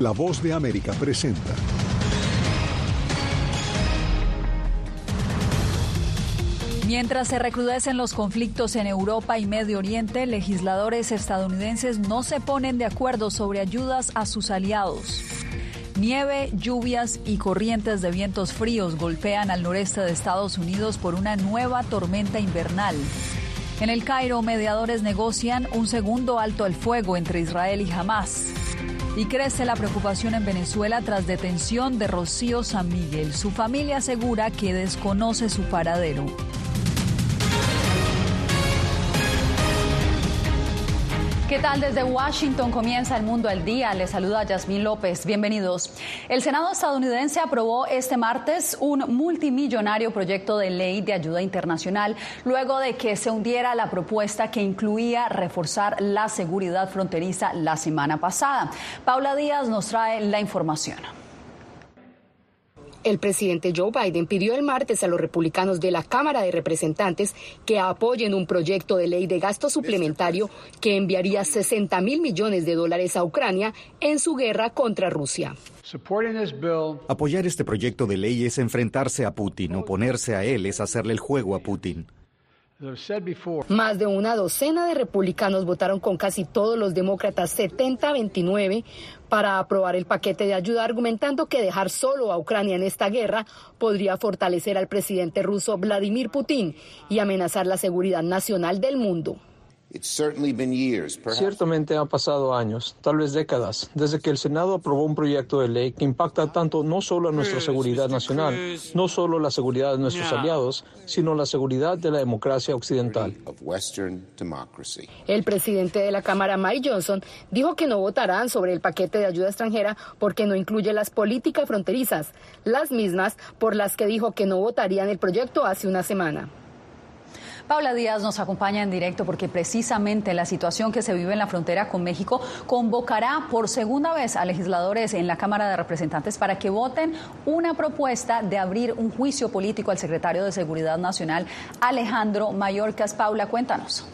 La voz de América presenta. Mientras se recrudecen los conflictos en Europa y Medio Oriente, legisladores estadounidenses no se ponen de acuerdo sobre ayudas a sus aliados. Nieve, lluvias y corrientes de vientos fríos golpean al noreste de Estados Unidos por una nueva tormenta invernal. En el Cairo, mediadores negocian un segundo alto al fuego entre Israel y Hamas. Y crece la preocupación en Venezuela tras detención de Rocío San Miguel. Su familia asegura que desconoce su paradero. ¿Qué tal? Desde Washington comienza el mundo al día. Le saluda Yasmín López. Bienvenidos. El Senado estadounidense aprobó este martes un multimillonario proyecto de ley de ayuda internacional luego de que se hundiera la propuesta que incluía reforzar la seguridad fronteriza la semana pasada. Paula Díaz nos trae la información. El presidente Joe Biden pidió el martes a los republicanos de la Cámara de Representantes que apoyen un proyecto de ley de gasto suplementario que enviaría 60 mil millones de dólares a Ucrania en su guerra contra Rusia. Apoyar este proyecto de ley es enfrentarse a Putin, oponerse a él es hacerle el juego a Putin. Más de una docena de republicanos votaron con casi todos los demócratas 70-29 para aprobar el paquete de ayuda, argumentando que dejar solo a Ucrania en esta guerra podría fortalecer al presidente ruso Vladimir Putin y amenazar la seguridad nacional del mundo. Ciertamente han pasado años, tal vez décadas, desde que el Senado aprobó un proyecto de ley que impacta tanto no solo a nuestra seguridad nacional, no solo la seguridad de nuestros aliados, sino la seguridad de la democracia occidental. El presidente de la Cámara, Mike Johnson, dijo que no votarán sobre el paquete de ayuda extranjera porque no incluye las políticas fronterizas, las mismas por las que dijo que no votarían el proyecto hace una semana. Paula Díaz nos acompaña en directo porque precisamente la situación que se vive en la frontera con México convocará por segunda vez a legisladores en la Cámara de Representantes para que voten una propuesta de abrir un juicio político al secretario de Seguridad Nacional, Alejandro Mayorkas. Paula, cuéntanos.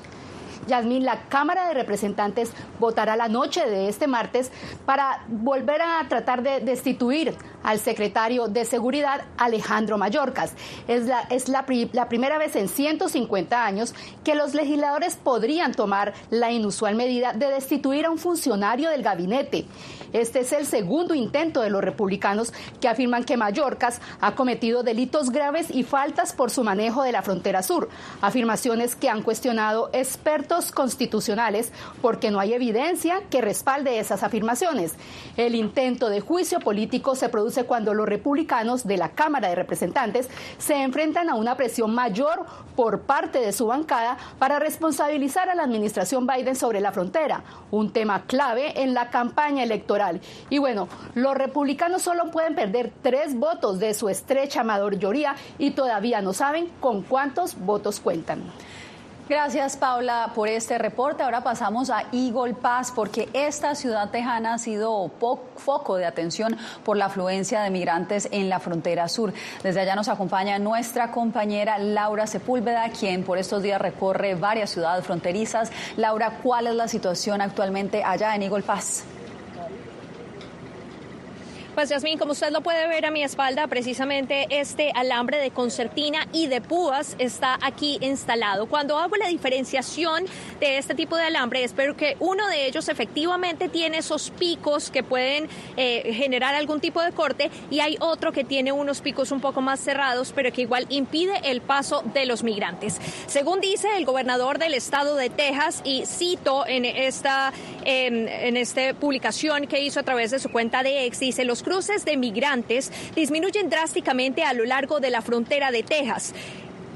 Yasmín, la Cámara de Representantes votará la noche de este martes para volver a tratar de destituir al secretario de Seguridad, Alejandro Mayorkas. Es, la, es la, la primera vez en 150 años que los legisladores podrían tomar la inusual medida de destituir a un funcionario del gabinete. Este es el segundo intento de los republicanos que afirman que Mayorkas ha cometido delitos graves y faltas por su manejo de la frontera sur, afirmaciones que han cuestionado expertos constitucionales porque no hay evidencia que respalde esas afirmaciones. El intento de juicio político se produce cuando los republicanos de la Cámara de Representantes se enfrentan a una presión mayor por parte de su bancada para responsabilizar a la administración Biden sobre la frontera, un tema clave en la campaña electoral y bueno, los republicanos solo pueden perder tres votos de su estrecha mayoría y todavía no saben con cuántos votos cuentan. Gracias, Paula, por este reporte. Ahora pasamos a Eagle Pass, porque esta ciudad tejana ha sido foco de atención por la afluencia de migrantes en la frontera sur. Desde allá nos acompaña nuestra compañera Laura Sepúlveda, quien por estos días recorre varias ciudades fronterizas. Laura, ¿cuál es la situación actualmente allá en Eagle Pass? Pues Yasmín, como usted lo puede ver a mi espalda, precisamente este alambre de concertina y de púas está aquí instalado. Cuando hago la diferenciación de este tipo de alambre, espero que uno de ellos efectivamente tiene esos picos que pueden eh, generar algún tipo de corte y hay otro que tiene unos picos un poco más cerrados, pero que igual impide el paso de los migrantes. Según dice el gobernador del estado de Texas, y cito en esta, en esta publicación que hizo a través de su cuenta de X, dice, los cruces de migrantes disminuyen drásticamente a lo largo de la frontera de Texas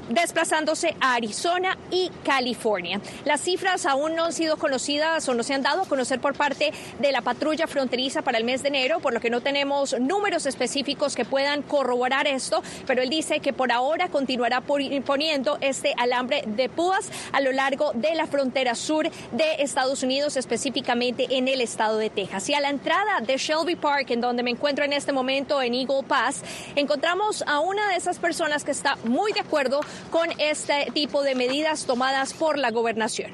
desplazándose a Arizona y California. Las cifras aún no han sido conocidas o no se han dado a conocer por parte de la patrulla fronteriza para el mes de enero, por lo que no tenemos números específicos que puedan corroborar esto, pero él dice que por ahora continuará poniendo este alambre de púas a lo largo de la frontera sur de Estados Unidos, específicamente en el estado de Texas. Y a la entrada de Shelby Park, en donde me encuentro en este momento en Eagle Pass, encontramos a una de esas personas que está muy de acuerdo con este tipo de medidas tomadas por la gobernación.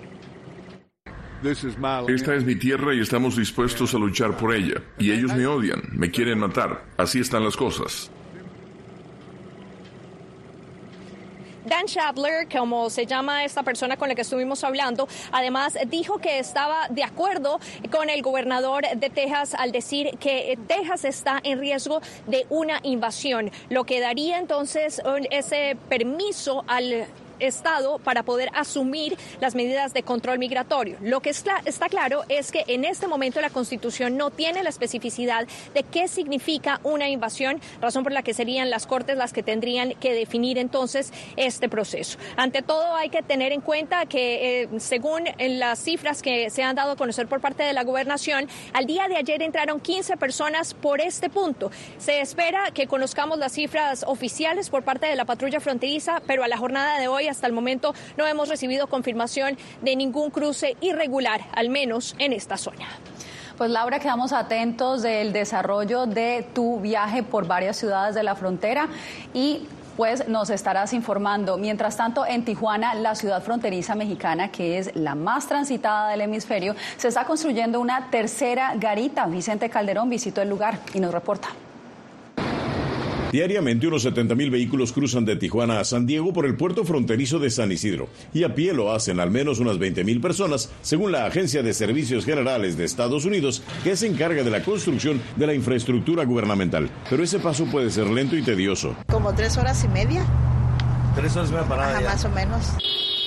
Esta es mi tierra y estamos dispuestos a luchar por ella. Y ellos me odian, me quieren matar. Así están las cosas. Dan Shabler, como se llama esta persona con la que estuvimos hablando, además dijo que estaba de acuerdo con el gobernador de Texas al decir que Texas está en riesgo de una invasión, lo que daría entonces ese permiso al Estado para poder asumir las medidas de control migratorio. Lo que está, claro es que en este momento la Constitución no tiene la especificidad de qué significa una invasión, razón por la que serían las Cortes las que tendrían que definir entonces este proceso. Ante todo, hay que tener en cuenta que, eh, según las cifras que se han dado a conocer por parte de la gobernación, al día de ayer entraron 15 personas por este punto. Se espera que conozcamos las cifras oficiales por parte de la patrulla fronteriza, pero a la jornada de hoy hasta el momento no hemos recibido confirmación de ningún cruce irregular, al menos en esta zona. Pues Laura, quedamos atentos del desarrollo de tu viaje por varias ciudades de la frontera y pues nos estarás informando. Mientras tanto, en Tijuana, la ciudad fronteriza mexicana, que es la más transitada del hemisferio, se está construyendo una tercera garita. Vicente Calderón visitó el lugar y nos reporta. Diariamente unos 70.000 vehículos cruzan de Tijuana a San Diego por el puerto fronterizo de San Isidro y a pie lo hacen al menos unas 20.000 personas, según la Agencia de Servicios Generales de Estados Unidos, que se encarga de la construcción de la infraestructura gubernamental. Pero ese paso puede ser lento y tedioso. Como tres horas y media. Tres horas y media parada. más o menos.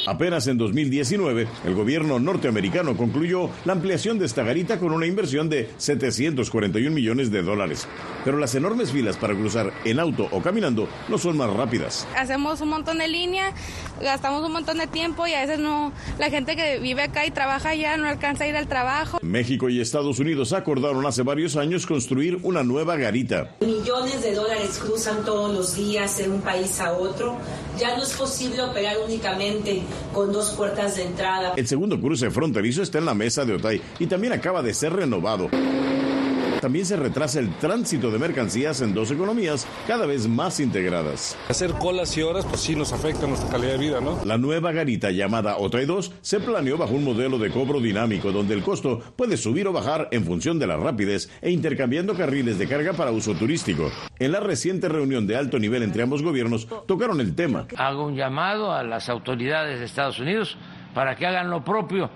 Apenas en 2019, el gobierno norteamericano concluyó la ampliación de esta garita con una inversión de 741 millones de dólares. Pero las enormes filas para cruzar en auto o caminando no son más rápidas. Hacemos un montón de línea, gastamos un montón de tiempo y a veces no, la gente que vive acá y trabaja allá no alcanza a ir al trabajo. México y Estados Unidos acordaron hace varios años construir una nueva garita. Millones de dólares cruzan todos los días de un país a otro. Ya no es posible operar únicamente con dos puertas de entrada. El segundo cruce fronterizo está en la mesa de Otay y también acaba de ser renovado. También se retrasa el tránsito de mercancías en dos economías cada vez más integradas. Hacer colas y horas, pues sí nos afecta nuestra calidad de vida, ¿no? La nueva garita llamada Otay 2 se planeó bajo un modelo de cobro dinámico donde el costo puede subir o bajar en función de la rapidez e intercambiando carriles de carga para uso turístico. En la reciente reunión de alto nivel entre ambos gobiernos tocaron el tema. Hago un llamado a las autoridades de Estados Unidos para que hagan lo propio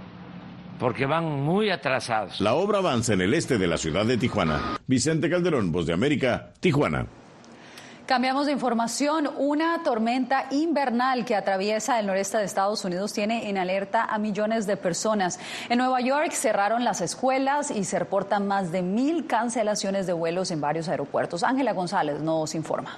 porque van muy atrasados. La obra avanza en el este de la ciudad de Tijuana. Vicente Calderón, Voz de América, Tijuana. Cambiamos de información. Una tormenta invernal que atraviesa el noreste de Estados Unidos tiene en alerta a millones de personas. En Nueva York cerraron las escuelas y se reportan más de mil cancelaciones de vuelos en varios aeropuertos. Ángela González nos informa.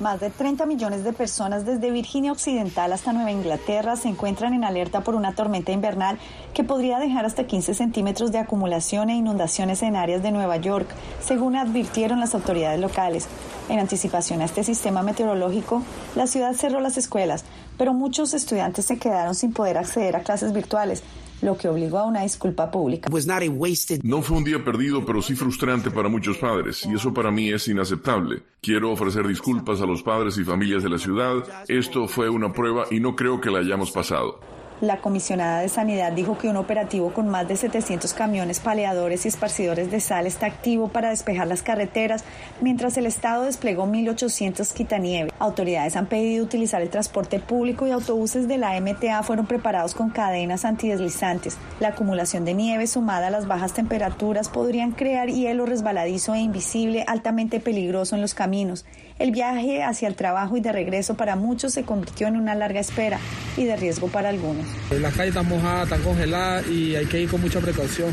Más de 30 millones de personas desde Virginia Occidental hasta Nueva Inglaterra se encuentran en alerta por una tormenta invernal que podría dejar hasta 15 centímetros de acumulación e inundaciones en áreas de Nueva York, según advirtieron las autoridades locales. En anticipación a este sistema meteorológico, la ciudad cerró las escuelas, pero muchos estudiantes se quedaron sin poder acceder a clases virtuales, lo que obligó a una disculpa pública. No fue un día perdido, pero sí frustrante para muchos padres, y eso para mí es inaceptable. Quiero ofrecer disculpas a los padres y familias de la ciudad. Esto fue una prueba y no creo que la hayamos pasado. La comisionada de Sanidad dijo que un operativo con más de 700 camiones paleadores y esparcidores de sal está activo para despejar las carreteras, mientras el Estado desplegó 1.800 quitanieve. Autoridades han pedido utilizar el transporte público y autobuses de la MTA fueron preparados con cadenas antideslizantes. La acumulación de nieve sumada a las bajas temperaturas podrían crear hielo resbaladizo e invisible altamente peligroso en los caminos. El viaje hacia el trabajo y de regreso para muchos se convirtió en una larga espera y de riesgo para algunos. Las calles están mojadas, están congeladas y hay que ir con mucha precaución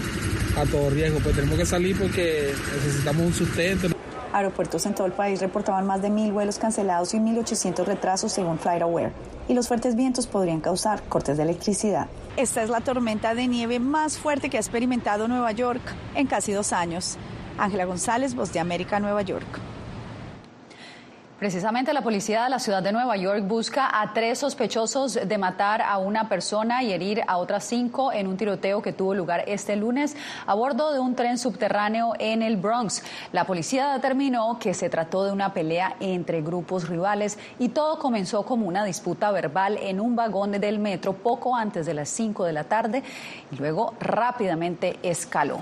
a todo riesgo. Pues tenemos que salir porque necesitamos un sustento. Aeropuertos en todo el país reportaban más de mil vuelos cancelados y 1.800 retrasos según FlightAware. Y los fuertes vientos podrían causar cortes de electricidad. Esta es la tormenta de nieve más fuerte que ha experimentado Nueva York en casi dos años. Ángela González, Voz de América, Nueva York. Precisamente la policía de la ciudad de Nueva York busca a tres sospechosos de matar a una persona y herir a otras cinco en un tiroteo que tuvo lugar este lunes a bordo de un tren subterráneo en el Bronx. La policía determinó que se trató de una pelea entre grupos rivales y todo comenzó como una disputa verbal en un vagón del metro poco antes de las cinco de la tarde y luego rápidamente escaló.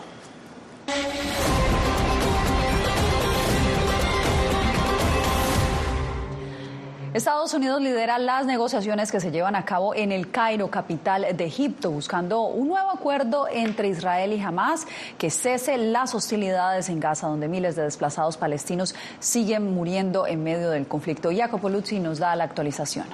Estados Unidos lidera las negociaciones que se llevan a cabo en el Cairo, capital de Egipto, buscando un nuevo acuerdo entre Israel y Hamas que cese las hostilidades en Gaza, donde miles de desplazados palestinos siguen muriendo en medio del conflicto. Jacopo Luzzi nos da la actualización.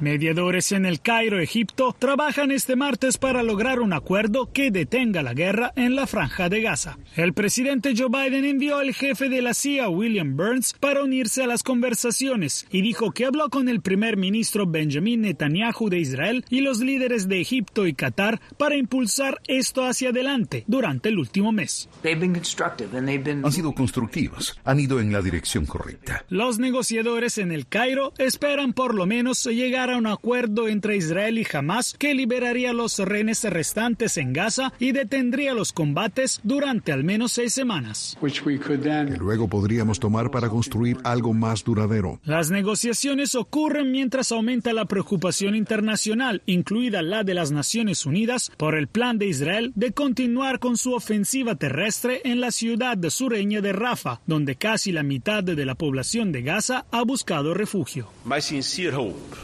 Mediadores en el Cairo, Egipto, trabajan este martes para lograr un acuerdo que detenga la guerra en la franja de Gaza. El presidente Joe Biden envió al jefe de la CIA, William Burns, para unirse a las conversaciones y dijo que habló con el primer ministro Benjamin Netanyahu de Israel y los líderes de Egipto y Qatar para impulsar esto hacia adelante durante el último mes. Han sido constructivos, han ido en la dirección correcta. Los negociadores en el Cairo esperan por lo menos llegar a un acuerdo entre Israel y Hamas que liberaría a los rehenes restantes en Gaza y detendría los combates durante al menos seis semanas. Que luego podríamos tomar para construir algo más duradero. Las negociaciones ocurren mientras aumenta la preocupación internacional, incluida la de las Naciones Unidas, por el plan de Israel de continuar con su ofensiva terrestre en la ciudad sureña de Rafah, donde casi la mitad de la población de Gaza ha buscado refugio.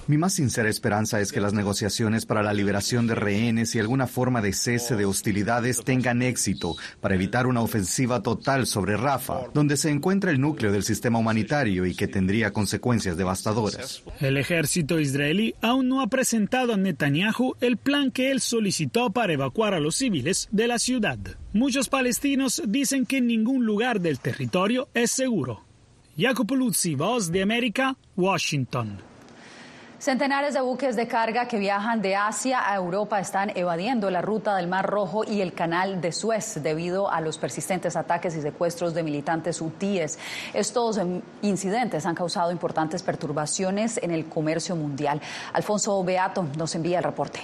Mi más sincera esperanza es que las negociaciones para la liberación de rehenes y alguna forma de cese de hostilidades tengan éxito para evitar una ofensiva total sobre Rafa, donde se encuentra el núcleo del sistema humanitario y que tendría consecuencias devastadoras. El ejército israelí aún no ha presentado a Netanyahu el plan que él solicitó para evacuar a los civiles de la ciudad. Muchos palestinos dicen que ningún lugar del territorio es seguro. Jacopo Luzzi, Voz de América, Washington. Centenares de buques de carga que viajan de Asia a Europa están evadiendo la ruta del Mar Rojo y el Canal de Suez debido a los persistentes ataques y secuestros de militantes hutíes. Estos em, incidentes han causado importantes perturbaciones en el comercio mundial. Alfonso Beato nos envía el reporte.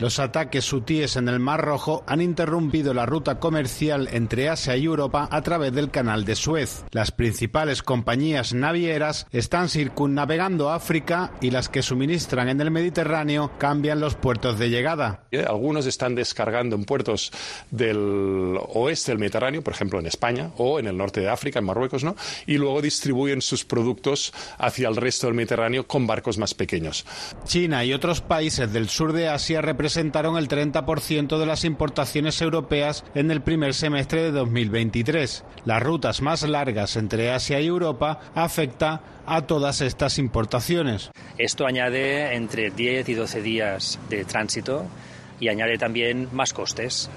Los ataques hutíes en el Mar Rojo han interrumpido la ruta comercial entre Asia y Europa a través del canal de Suez. Las principales compañías navieras están circunnavegando África y las que suministran en el Mediterráneo cambian los puertos de llegada. Algunos están descargando en puertos del oeste del Mediterráneo, por ejemplo en España o en el norte de África, en Marruecos, ¿no? Y luego distribuyen sus productos hacia el resto del Mediterráneo con barcos más pequeños. China y otros países del sur de Asia representan representaron el 30% de las importaciones europeas en el primer semestre de 2023. Las rutas más largas entre Asia y Europa afecta a todas estas importaciones. Esto añade entre 10 y 12 días de tránsito y añade también más costes.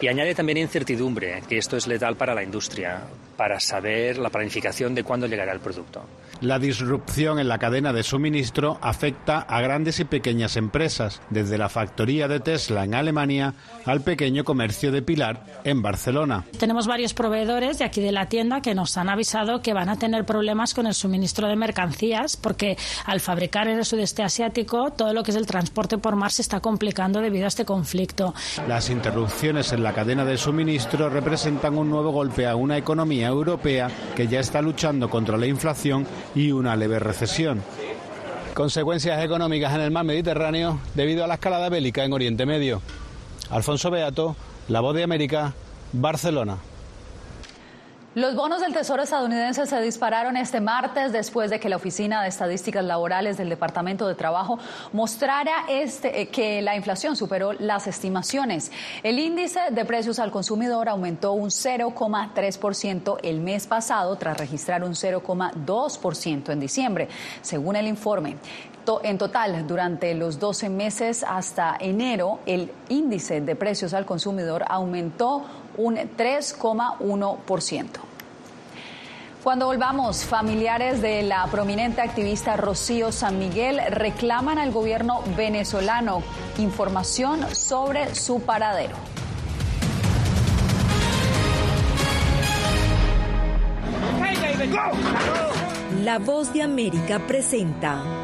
Y añade también incertidumbre, que esto es letal para la industria, para saber la planificación de cuándo llegará el producto. La disrupción en la cadena de suministro afecta a grandes y pequeñas empresas, desde la factoría de Tesla en Alemania al pequeño comercio de Pilar en Barcelona. Tenemos varios proveedores de aquí de la tienda que nos han avisado que van a tener problemas con el suministro de mercancías porque al fabricar en el sudeste asiático todo lo que es el transporte por mar se está complicando debido a este conflicto. Las interrupciones en la cadena de suministro representan un nuevo golpe a una economía europea que ya está luchando contra la inflación y una leve recesión. Consecuencias económicas en el mar Mediterráneo debido a la escalada bélica en Oriente Medio. Alfonso Beato, La Voz de América, Barcelona. Los bonos del Tesoro estadounidense se dispararon este martes después de que la Oficina de Estadísticas Laborales del Departamento de Trabajo mostrara este, eh, que la inflación superó las estimaciones. El índice de precios al consumidor aumentó un 0,3% el mes pasado tras registrar un 0,2% en diciembre, según el informe. En total, durante los 12 meses hasta enero, el índice de precios al consumidor aumentó un 3,1%. Cuando volvamos, familiares de la prominente activista Rocío San Miguel reclaman al gobierno venezolano información sobre su paradero. La voz de América presenta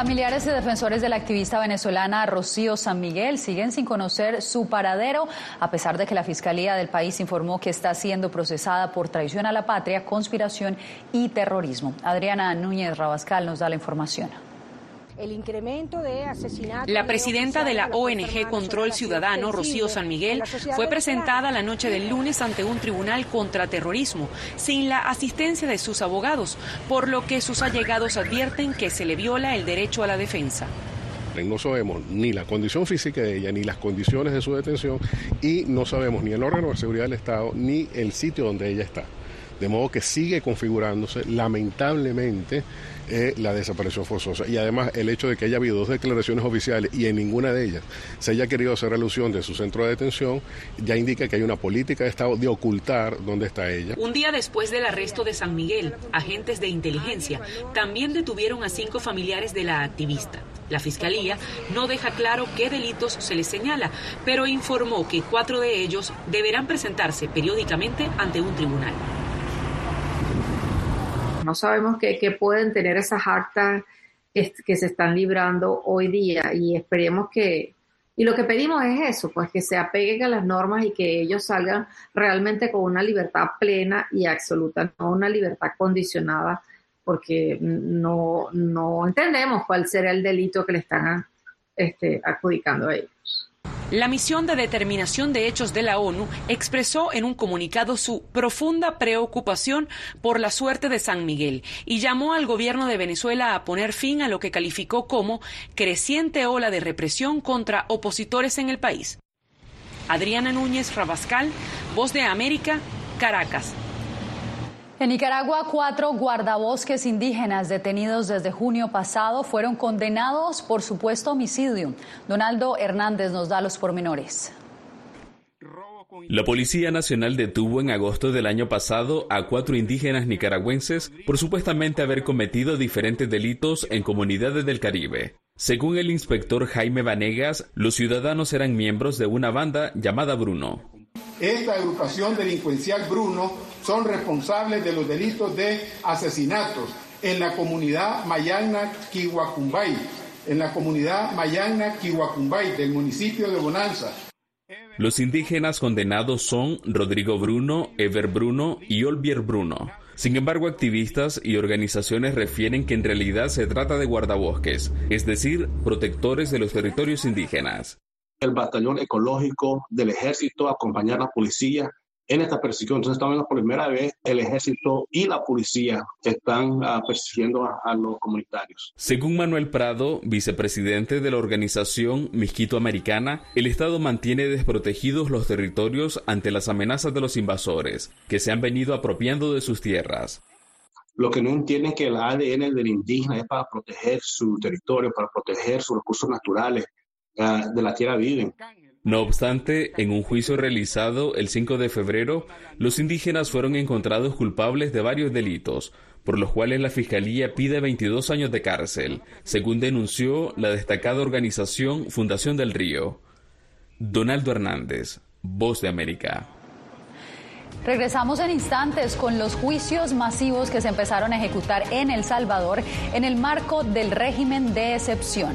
Familiares y defensores de la activista venezolana Rocío San Miguel siguen sin conocer su paradero, a pesar de que la Fiscalía del país informó que está siendo procesada por traición a la patria, conspiración y terrorismo. Adriana Núñez Rabascal nos da la información el incremento de asesinatos. La presidenta de la ONG Control Ciudadano, Rocío San Miguel, fue presentada la noche del lunes ante un tribunal contra terrorismo, sin la asistencia de sus abogados, por lo que sus allegados advierten que se le viola el derecho a la defensa. No sabemos ni la condición física de ella, ni las condiciones de su detención, y no sabemos ni el órgano de seguridad del Estado, ni el sitio donde ella está. De modo que sigue configurándose, lamentablemente, eh, la desaparición forzosa. Y además el hecho de que haya habido dos declaraciones oficiales y en ninguna de ellas se haya querido hacer alusión de su centro de detención, ya indica que hay una política de Estado de ocultar dónde está ella. Un día después del arresto de San Miguel, agentes de inteligencia también detuvieron a cinco familiares de la activista. La Fiscalía no deja claro qué delitos se les señala, pero informó que cuatro de ellos deberán presentarse periódicamente ante un tribunal. No sabemos qué, pueden tener esas actas que se están librando hoy día y esperemos que, y lo que pedimos es eso, pues que se apeguen a las normas y que ellos salgan realmente con una libertad plena y absoluta, no una libertad condicionada, porque no, no entendemos cuál será el delito que le están este, adjudicando a ellos. La misión de determinación de hechos de la ONU expresó en un comunicado su profunda preocupación por la suerte de San Miguel y llamó al gobierno de Venezuela a poner fin a lo que calificó como creciente ola de represión contra opositores en el país. Adriana Núñez Rabascal, Voz de América, Caracas. En Nicaragua, cuatro guardabosques indígenas detenidos desde junio pasado fueron condenados por supuesto homicidio. Donaldo Hernández nos da los pormenores. La Policía Nacional detuvo en agosto del año pasado a cuatro indígenas nicaragüenses por supuestamente haber cometido diferentes delitos en comunidades del Caribe. Según el inspector Jaime Vanegas, los ciudadanos eran miembros de una banda llamada Bruno. Esta agrupación delincuencial Bruno son responsables de los delitos de asesinatos en la comunidad Mayagna Kiwacumbay, en la comunidad Mayagna Kiwacumbay del municipio de Bonanza. Los indígenas condenados son Rodrigo Bruno, Ever Bruno y Olvier Bruno. Sin embargo, activistas y organizaciones refieren que en realidad se trata de guardabosques, es decir, protectores de los territorios indígenas el batallón ecológico del ejército, acompañar a la policía en esta persecución. Entonces, estamos por primera vez el ejército y la policía están uh, persiguiendo a, a, los comunitarios. Según Manuel Prado, vicepresidente de la organización Misquito Americana, el Estado mantiene desprotegidos los territorios ante las amenazas de los invasores, que se han venido apropiando de sus tierras. Lo que no entienden es que el ADN del indígena es para proteger su territorio, para proteger sus recursos naturales, de la tierra viven. No obstante, en un juicio realizado el 5 de febrero, los indígenas fueron encontrados culpables de varios delitos, por los cuales la Fiscalía pide 22 años de cárcel, según denunció la destacada organización Fundación del Río. Donaldo Hernández, Voz de América. Regresamos en instantes con los juicios masivos que se empezaron a ejecutar en El Salvador en el marco del régimen de excepción.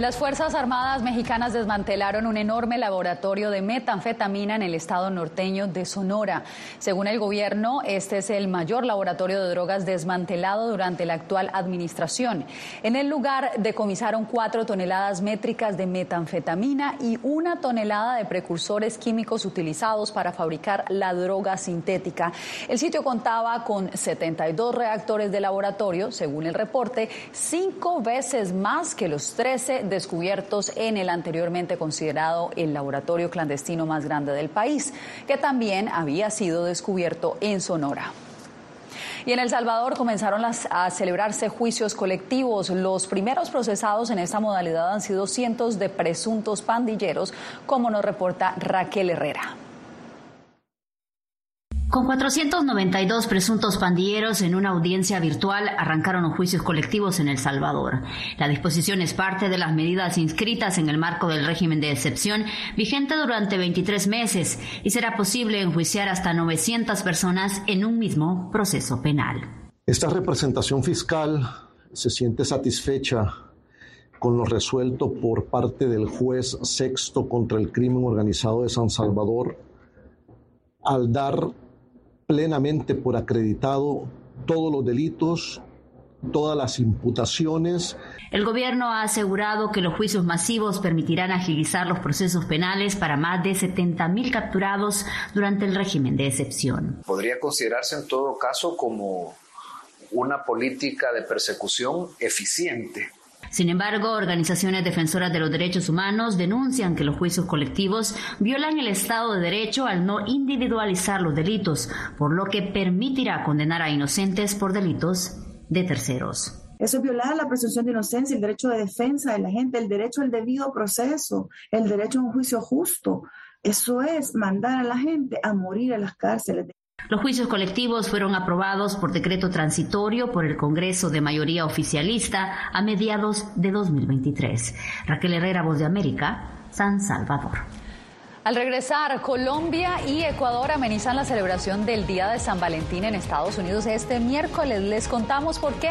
Las Fuerzas Armadas mexicanas desmantelaron un enorme laboratorio de metanfetamina en el estado norteño de Sonora. Según el gobierno, este es el mayor laboratorio de drogas desmantelado durante la actual administración. En el lugar decomisaron cuatro toneladas métricas de metanfetamina y una tonelada de precursores químicos utilizados para fabricar la droga sintética. El sitio contaba con 72 reactores de laboratorio, según el reporte, cinco veces más que los 13 descubiertos en el anteriormente considerado el laboratorio clandestino más grande del país, que también había sido descubierto en Sonora. Y en El Salvador comenzaron a celebrarse juicios colectivos. Los primeros procesados en esta modalidad han sido cientos de presuntos pandilleros, como nos reporta Raquel Herrera. Con 492 presuntos pandilleros en una audiencia virtual arrancaron juicios colectivos en El Salvador. La disposición es parte de las medidas inscritas en el marco del régimen de excepción vigente durante 23 meses y será posible enjuiciar hasta 900 personas en un mismo proceso penal. Esta representación fiscal se siente satisfecha con lo resuelto por parte del juez sexto contra el crimen organizado de San Salvador al dar plenamente por acreditado todos los delitos, todas las imputaciones. El gobierno ha asegurado que los juicios masivos permitirán agilizar los procesos penales para más de 70.000 capturados durante el régimen de excepción. Podría considerarse en todo caso como una política de persecución eficiente Sin embargo, organizaciones defensoras de los derechos humanos denuncian que los juicios colectivos violan el Estado de Derecho al no individualizar los delitos, por lo que permitirá condenar a inocentes por delitos de terceros. Eso es violar la presunción de inocencia, el derecho de defensa de la gente, el derecho al debido proceso, el derecho a un juicio justo. Eso es mandar a la gente a morir en las cárceles. Los juicios colectivos fueron aprobados por decreto transitorio por el Congreso de mayoría oficialista a mediados de 2023. Raquel Herrera, Voz de América, San Salvador. Al regresar, Colombia y Ecuador amenizan la celebración del Día de San Valentín en Estados Unidos este miércoles. Les contamos por qué.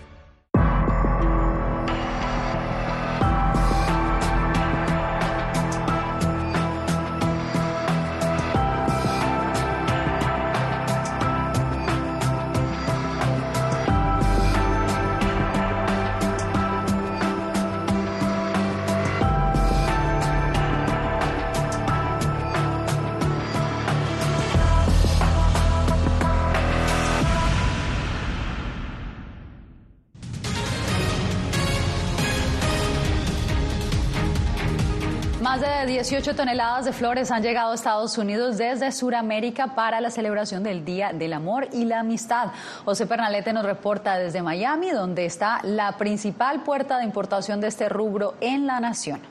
Más de 18 toneladas de flores han llegado a Estados Unidos desde Sudamérica para la celebración del Día del Amor y la Amistad. José Pernalete nos reporta desde Miami, donde está la principal puerta de importación de este rubro en la nación.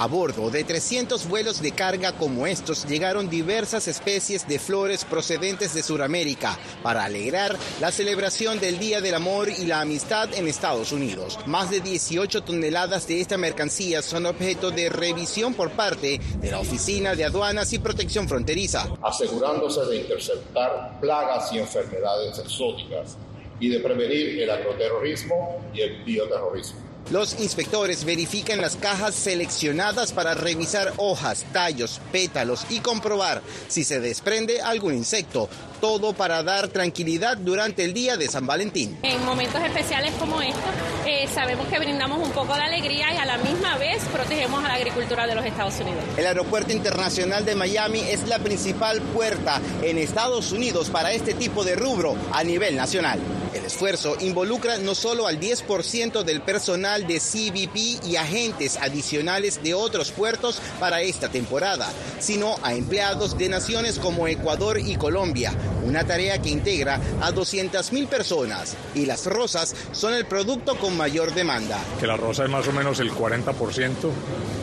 A bordo de 300 vuelos de carga como estos llegaron diversas especies de flores procedentes de Sudamérica para alegrar la celebración del Día del Amor y la Amistad en Estados Unidos. Más de 18 toneladas de esta mercancía son objeto de revisión por parte de la Oficina de Aduanas y Protección Fronteriza. Asegurándose de interceptar plagas y enfermedades exóticas y de prevenir el agroterrorismo y el bioterrorismo. Los inspectores verifican las cajas seleccionadas para revisar hojas, tallos, pétalos y comprobar si se desprende algún insecto. Todo para dar tranquilidad durante el día de San Valentín. En momentos especiales como estos, eh, sabemos que brindamos un poco de alegría y a la misma vez protegemos a la agricultura de los Estados Unidos. El Aeropuerto Internacional de Miami es la principal puerta en Estados Unidos para este tipo de rubro a nivel nacional. El esfuerzo involucra no solo al 10% del personal de CBP y agentes adicionales de otros puertos para esta temporada, sino a empleados de naciones como Ecuador y Colombia, una tarea que integra a 200.000 personas. Y las rosas son el producto con mayor demanda. Que la rosa es más o menos el 40%.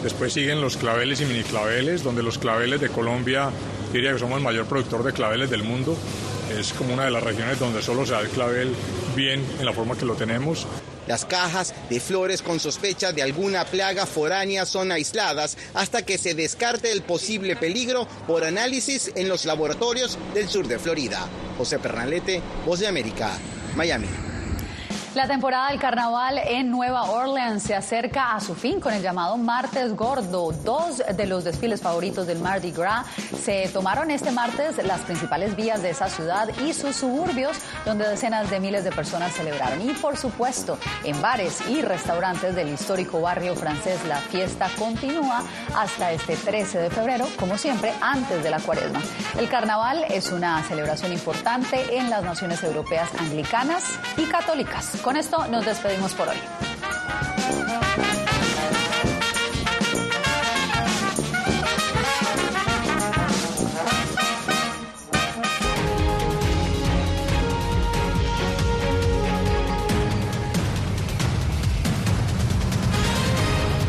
Después siguen los claveles y mini claveles, donde los claveles de Colombia, diría que somos el mayor productor de claveles del mundo. Es como una de las regiones donde solo se da el clavel bien en la forma que lo tenemos. Las cajas de flores con sospecha de alguna plaga foránea son aisladas hasta que se descarte el posible peligro por análisis en los laboratorios del sur de Florida. José Pernalete, Voz de América, Miami. La temporada del carnaval en Nueva Orleans se acerca a su fin con el llamado Martes Gordo. Dos de los desfiles favoritos del Mardi Gras se tomaron este martes las principales vías de esa ciudad y sus suburbios, donde decenas de miles de personas celebraron. Y por supuesto, en bares y restaurantes del histórico barrio francés, la fiesta continúa hasta este 13 de febrero, como siempre, antes de la cuaresma. El carnaval es una celebración importante en las naciones europeas anglicanas y católicas. Con esto nos despedimos por hoy.